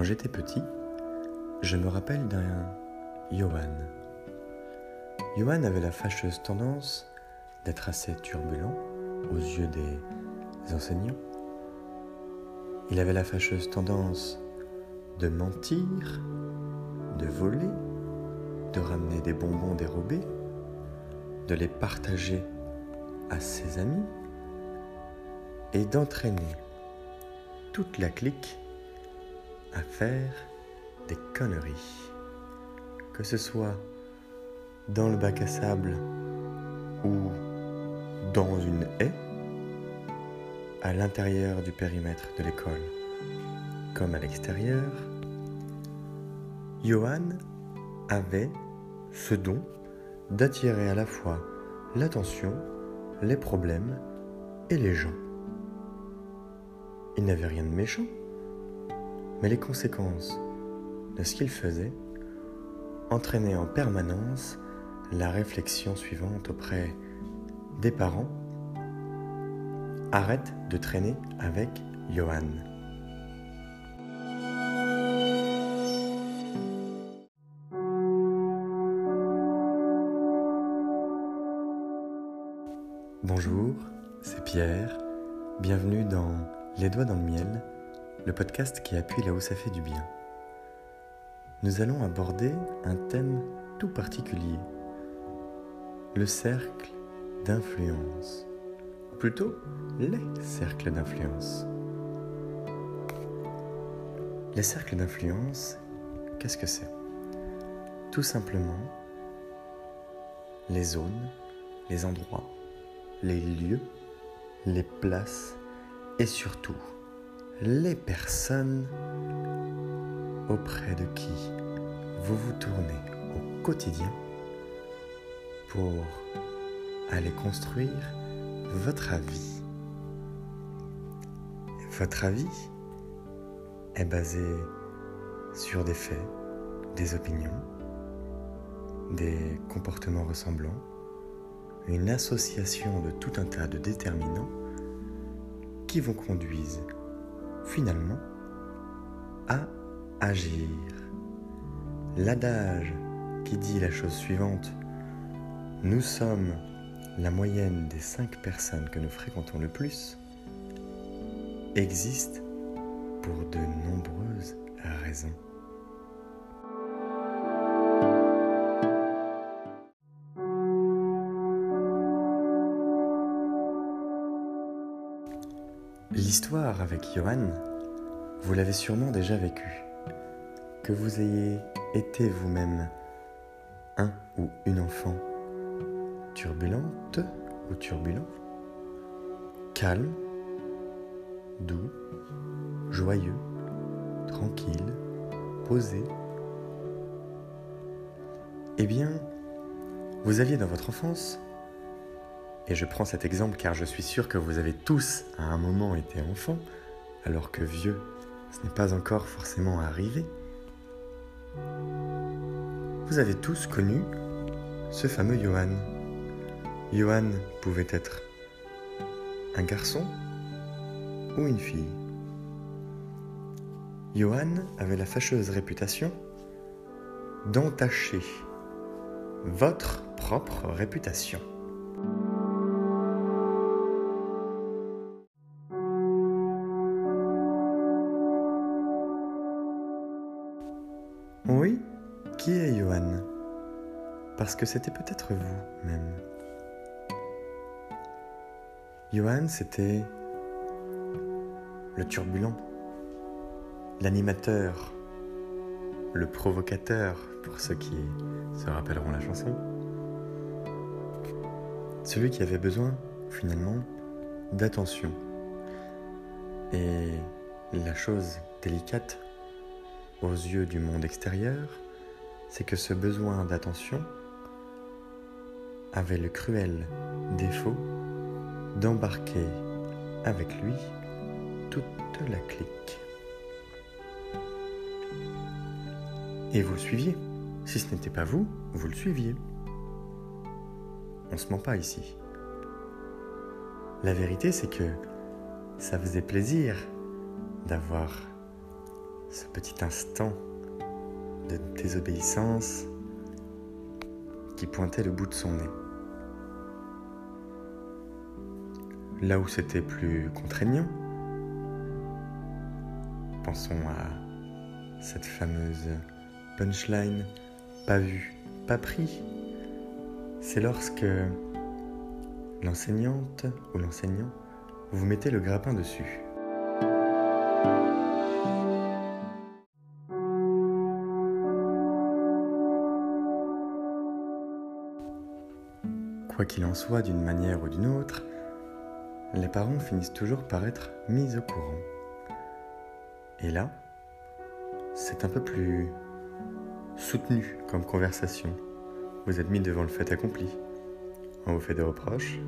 Quand j'étais petit, je me rappelle d'un Johan. Johan avait la fâcheuse tendance d'être assez turbulent aux yeux des enseignants. Il avait la fâcheuse tendance de mentir, de voler, de ramener des bonbons dérobés, de les partager à ses amis et d'entraîner toute la clique à faire des conneries. Que ce soit dans le bac à sable ou dans une haie, à l'intérieur du périmètre de l'école comme à l'extérieur, Johan avait ce don d'attirer à la fois l'attention, les problèmes et les gens. Il n'avait rien de méchant, mais les conséquences de ce qu'il faisait entraînaient en permanence la réflexion suivante auprès des parents. Arrête de traîner avec Johan. Bonjour, c'est Pierre. Bienvenue dans Les Doigts dans le Miel, le podcast qui appuie là où ça fait du bien. Nous allons aborder un thème tout particulier, le cercle d'influence, ou plutôt les cercles d'influence. Les cercles d'influence, qu'est-ce que c'est? Tout simplement les zones, les endroits les lieux, les places et surtout les personnes auprès de qui vous vous tournez au quotidien pour aller construire votre avis. Votre avis est basé sur des faits, des opinions, des comportements ressemblants une association de tout un tas de déterminants qui vous conduisent finalement à agir. L'adage qui dit la chose suivante, nous sommes la moyenne des cinq personnes que nous fréquentons le plus, existe pour de nombreuses raisons. L'histoire avec Johan, vous l'avez sûrement déjà vécue. Que vous ayez été vous-même un ou une enfant turbulente ou turbulent, calme, doux, joyeux, tranquille, posé, eh bien, vous aviez dans votre enfance et je prends cet exemple car je suis sûr que vous avez tous à un moment été enfant, alors que vieux, ce n'est pas encore forcément arrivé. Vous avez tous connu ce fameux Johan. Johan pouvait être un garçon ou une fille. Johan avait la fâcheuse réputation d'entacher votre propre réputation. Que c'était peut-être vous-même. Johan, c'était le turbulent, l'animateur, le provocateur, pour ceux qui se rappelleront la chanson. Celui qui avait besoin, finalement, d'attention. Et la chose délicate aux yeux du monde extérieur, c'est que ce besoin d'attention avait le cruel défaut d'embarquer avec lui toute la clique. Et vous le suiviez. Si ce n'était pas vous, vous le suiviez. On se ment pas ici. La vérité, c'est que ça faisait plaisir d'avoir ce petit instant de désobéissance qui pointait le bout de son nez. Là où c'était plus contraignant, pensons à cette fameuse punchline pas vu, pas pris. C'est lorsque l'enseignante ou l'enseignant vous mettez le grappin dessus. Quoi qu'il en soit, d'une manière ou d'une autre, les parents finissent toujours par être mis au courant. Et là, c'est un peu plus soutenu comme conversation. Vous êtes mis devant le fait accompli. On vous fait des reproches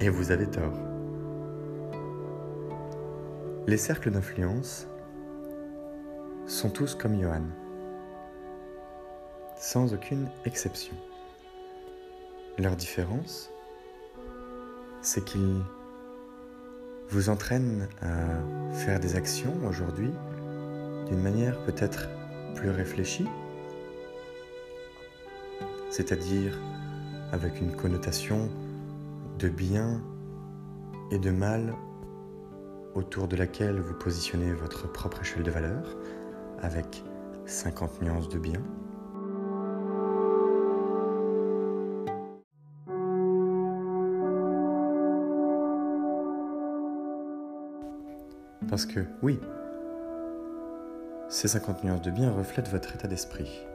et vous avez tort. Les cercles d'influence sont tous comme Johan, sans aucune exception. Leur différence, c'est qu'ils vous entraîne à faire des actions aujourd'hui d'une manière peut-être plus réfléchie, c'est-à-dire avec une connotation de bien et de mal autour de laquelle vous positionnez votre propre échelle de valeur avec 50 nuances de bien Parce que, oui, ces 50 nuances de bien reflètent votre état d'esprit.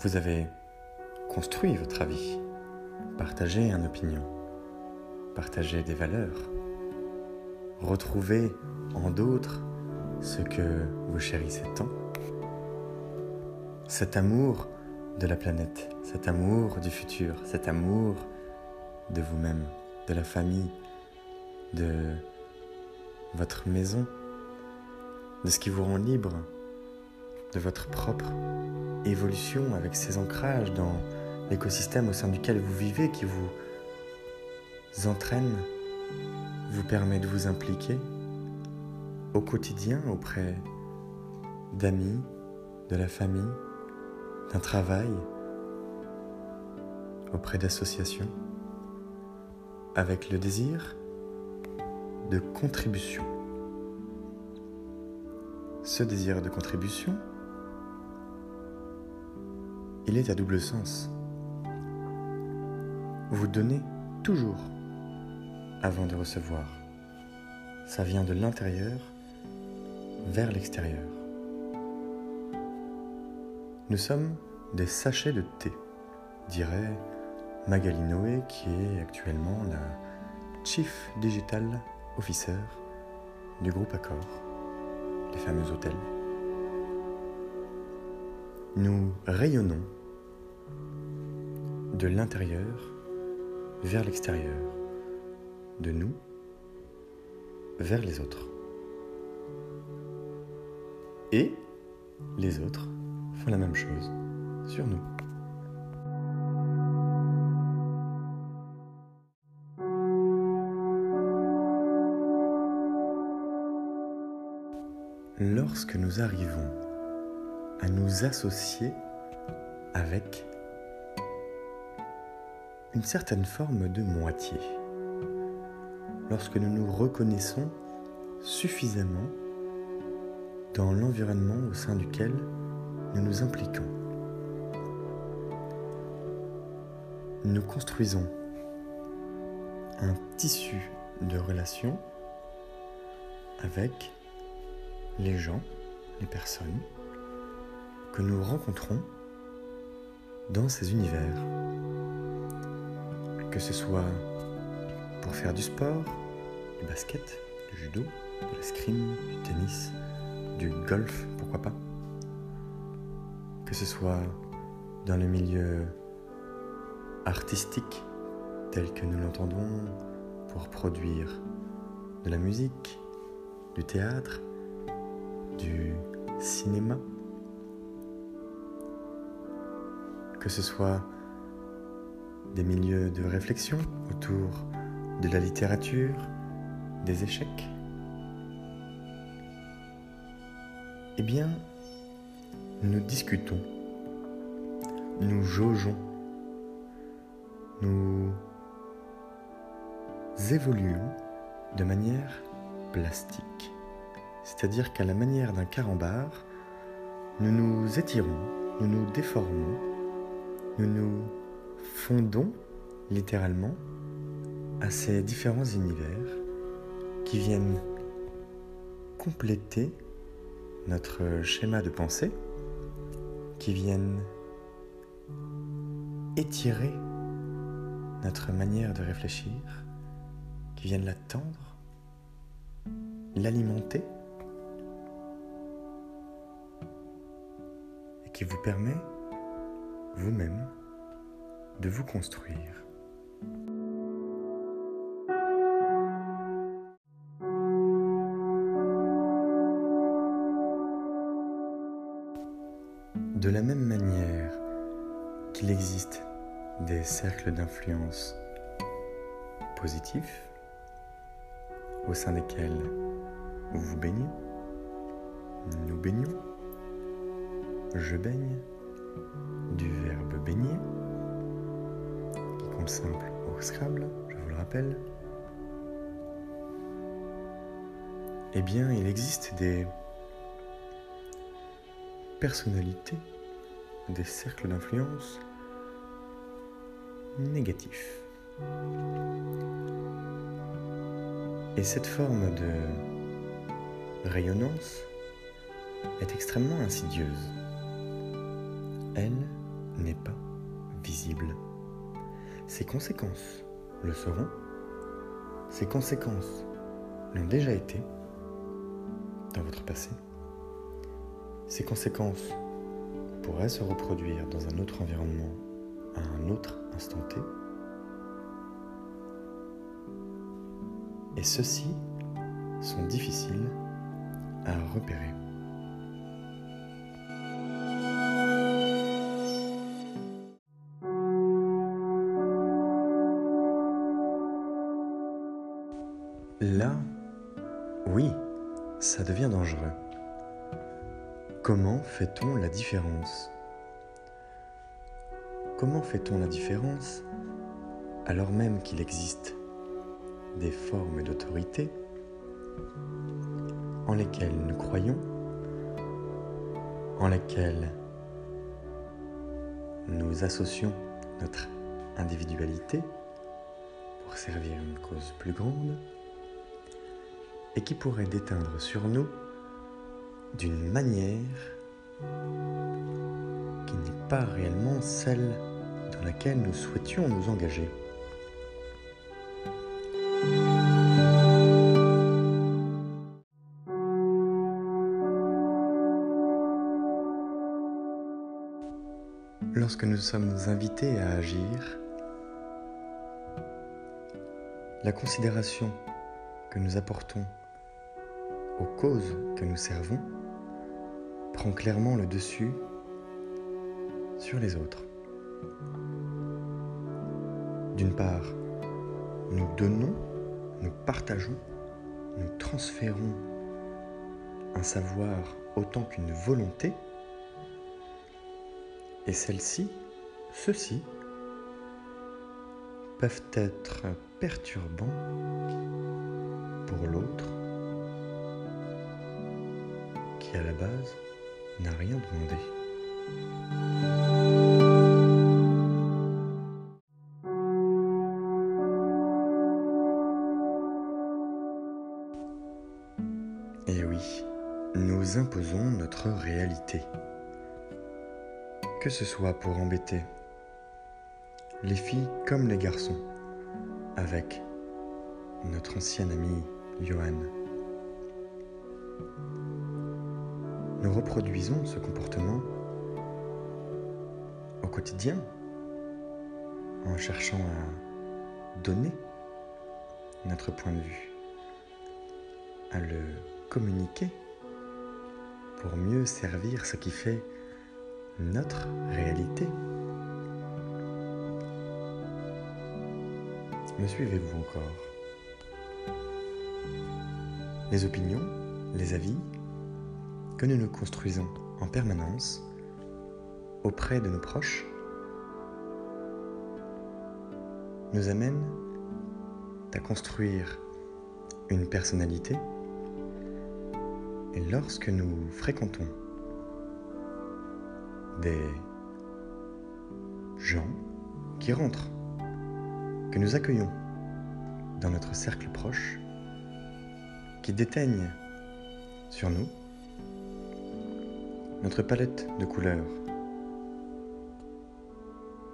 Vous avez construit votre avis, partagé une opinion, partagé des valeurs, retrouvé en d'autres ce que vous chérissez tant. Cet amour de la planète, cet amour du futur, cet amour de vous-même, de la famille, de votre maison, de ce qui vous rend libre, de votre propre évolution avec ces ancrages dans l'écosystème au sein duquel vous vivez qui vous entraîne, vous permet de vous impliquer au quotidien auprès d'amis, de la famille, d'un travail, auprès d'associations, avec le désir de contribution. Ce désir de contribution, il est à double sens. Vous donnez toujours avant de recevoir. Ça vient de l'intérieur vers l'extérieur. Nous sommes des sachets de thé, dirait Magali Noé, qui est actuellement la Chief Digital officer du groupe Accor, les fameux hôtels. Nous rayonnons de l'intérieur vers l'extérieur, de nous vers les autres. Et les autres font la même chose sur nous. Lorsque nous arrivons à nous associer avec une certaine forme de moitié, lorsque nous nous reconnaissons suffisamment dans l'environnement au sein duquel nous nous impliquons. Nous construisons un tissu de relations avec les gens, les personnes que nous rencontrons dans ces univers. Que ce soit pour faire du sport, du basket, du judo, de l'escrime, du tennis, du golf, pourquoi pas. Que ce soit dans le milieu artistique tel que nous l'entendons pour produire de la musique, du théâtre, du cinéma, que ce soit des milieux de réflexion autour de la littérature, des échecs, Eh bien, nous discutons, nous jaugeons, nous évoluons de manière plastique. C'est-à-dire qu'à la manière d'un carambar, nous nous étirons, nous nous déformons, nous nous fondons littéralement à ces différents univers qui viennent compléter notre schéma de pensée, qui viennent étirer notre manière de réfléchir, qui viennent l'attendre, l'alimenter qui vous permet vous-même de vous construire. De la même manière qu'il existe des cercles d'influence positifs au sein desquels vous vous baignez, nous baignons, je baigne, du verbe baigner, qui compte simple au Scrabble, je vous le rappelle. Eh bien, il existe des personnalités, des cercles d'influence négatifs. Et cette forme de rayonnance est extrêmement insidieuse. Elle n'est pas visible. Ses conséquences le seront. Ses conséquences l'ont déjà été dans votre passé. Ces conséquences pourraient se reproduire dans un autre environnement à un autre instant T. Et ceux-ci sont difficiles à repérer. Comment fait-on la différence? Comment fait-on la différence alors même qu'il existe des formes d'autorité en lesquelles nous croyons, en lesquelles nous associons notre individualité pour servir une cause plus grande et qui pourraient déteindre sur nous d'une manière qui n'est pas réellement celle dans laquelle nous souhaitions nous engager. Lorsque nous sommes invités à agir, la considération que nous apportons aux causes que nous servons prend clairement le dessus sur les autres. D'une part, nous donnons, nous partageons, nous transférons un savoir autant qu'une volonté, et celle-ci, ceux-ci, peuvent être perturbants pour l'autre qui à la base n'a rien demandé. Et oui, nous imposons notre réalité. Que ce soit pour embêter les filles comme les garçons, avec notre ancien ami Johan. Reproduisons ce comportement au quotidien en cherchant à donner notre point de vue, à le communiquer pour mieux servir ce qui fait notre réalité. Me suivez-vous encore? Les opinions, les avis, que nous nous construisons en permanence auprès de nos proches nous amène à construire une personnalité. Et lorsque nous fréquentons des gens qui rentrent, que nous accueillons dans notre cercle proche, qui déteignent sur nous, notre palette de couleurs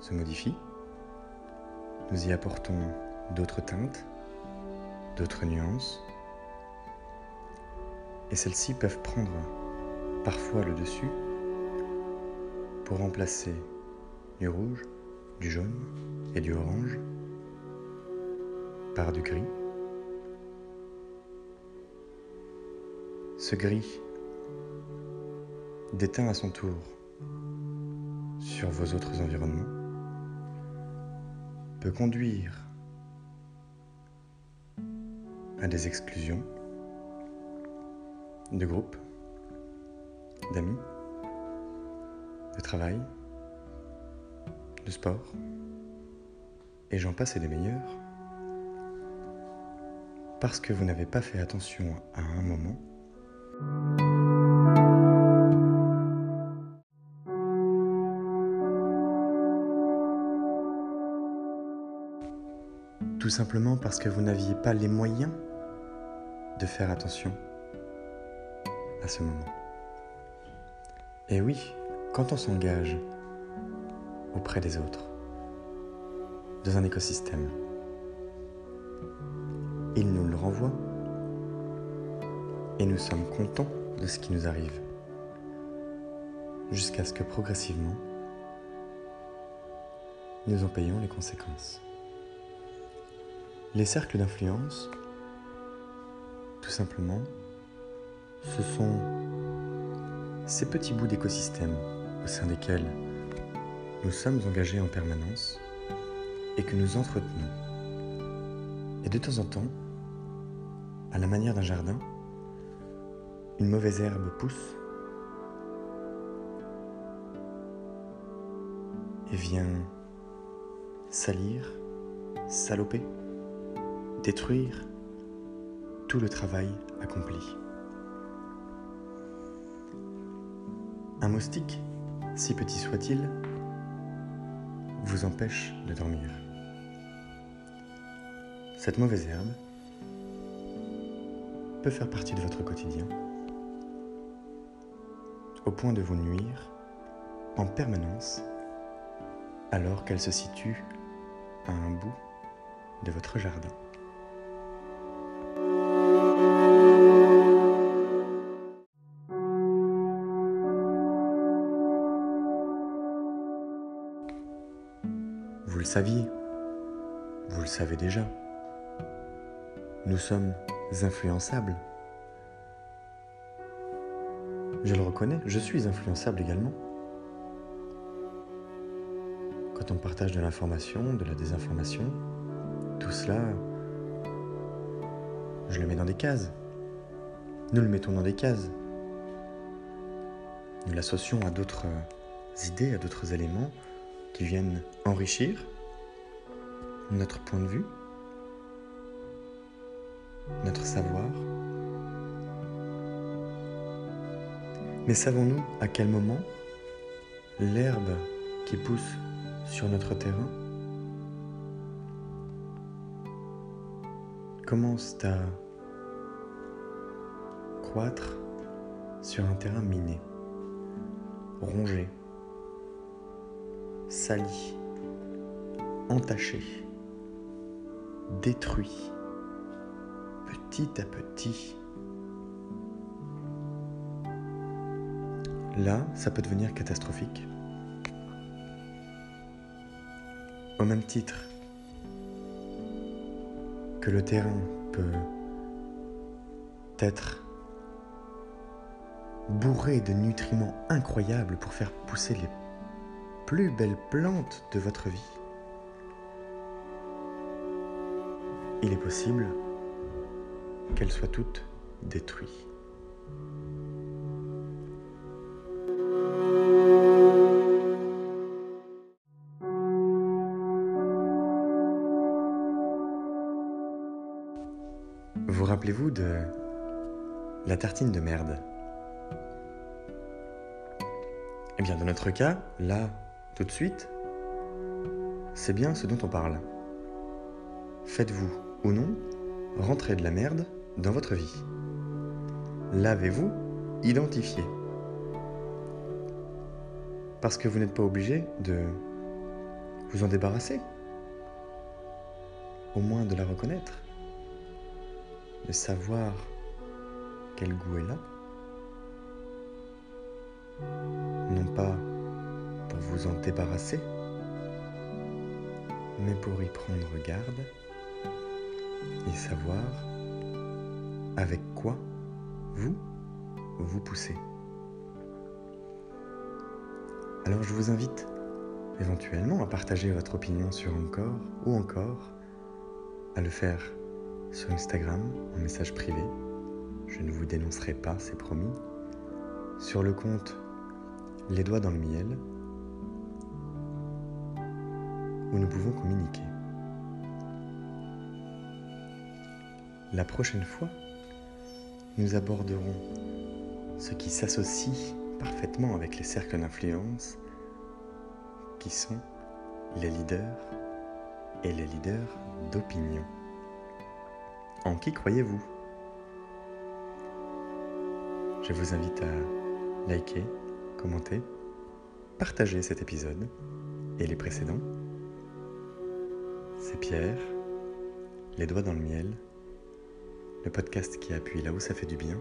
se modifie, nous y apportons d'autres teintes, d'autres nuances, et celles-ci peuvent prendre parfois le dessus pour remplacer du rouge, du jaune et du orange par du gris. Ce gris déteint à son tour sur vos autres environnements peut conduire à des exclusions de groupes, d'amis, de travail, de sport, et j'en passe et des meilleurs, parce que vous n'avez pas fait attention à un moment. Tout simplement parce que vous n'aviez pas les moyens de faire attention à ce moment. Et oui, quand on s'engage auprès des autres, dans un écosystème, il nous le renvoie et nous sommes contents de ce qui nous arrive, jusqu'à ce que progressivement, nous en payons les conséquences. Les cercles d'influence, tout simplement, ce sont ces petits bouts d'écosystème au sein desquels nous sommes engagés en permanence et que nous entretenons. Et de temps en temps, à la manière d'un jardin, une mauvaise herbe pousse et vient salir, saloper, détruire tout le travail accompli. Un moustique, si petit soit-il, vous empêche de dormir. Cette mauvaise herbe peut faire partie de votre quotidien, au point de vous nuire en permanence alors qu'elle se situe à un bout de votre jardin. Saviez, vous le savez déjà. Nous sommes influençables. Je le reconnais, je suis influençable également. Quand on partage de l'information, de la désinformation, tout cela, je le mets dans des cases. Nous le mettons dans des cases. Nous l'associons à d'autres idées, à d'autres éléments qui viennent enrichir notre point de vue, notre savoir. Mais savons-nous à quel moment l'herbe qui pousse sur notre terrain commence à croître sur un terrain miné, rongé, sali, entaché, détruit, petit à petit. Là, ça peut devenir catastrophique. Au même titre que le terrain peut être bourré de nutriments incroyables pour faire pousser les plus belles plantes de votre vie, il est possible qu'elles soient toutes détruites. Vous rappelez-vous de la tartine de merde? Eh bien, dans notre cas, là, tout de suite, c'est bien ce dont on parle. Faites-vous ou non rentrer de la merde dans votre vie L'avez-vous identifié? Parce que vous n'êtes pas obligé de vous en débarrasser. Au moins de la reconnaître de savoir quel goût est là. Non pas pour vous en débarrasser, mais pour y prendre garde savoir avec quoi vous vous poussez. Alors je vous invite éventuellement à partager votre opinion sur encore ou encore à le faire sur Instagram en message privé. Je ne vous dénoncerai pas, c'est promis. Sur le compte Les doigts dans le miel, où nous pouvons communiquer. La prochaine fois, nous aborderons ce qui s'associe parfaitement avec les cercles d'influence, qui sont les leaders et les leaders d'opinion. En qui croyez-vous? Je vous invite à liker, commenter, partager cet épisode et les précédents. C'est Pierre, les doigts dans le miel, le podcast qui appuie là où ça fait du bien.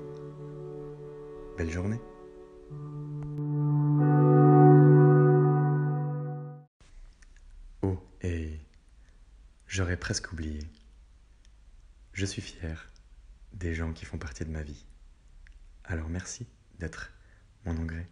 Belle journée Oh, et j'aurais presque oublié. Je suis fier des gens qui font partie de ma vie. Alors merci d'être mon engrais.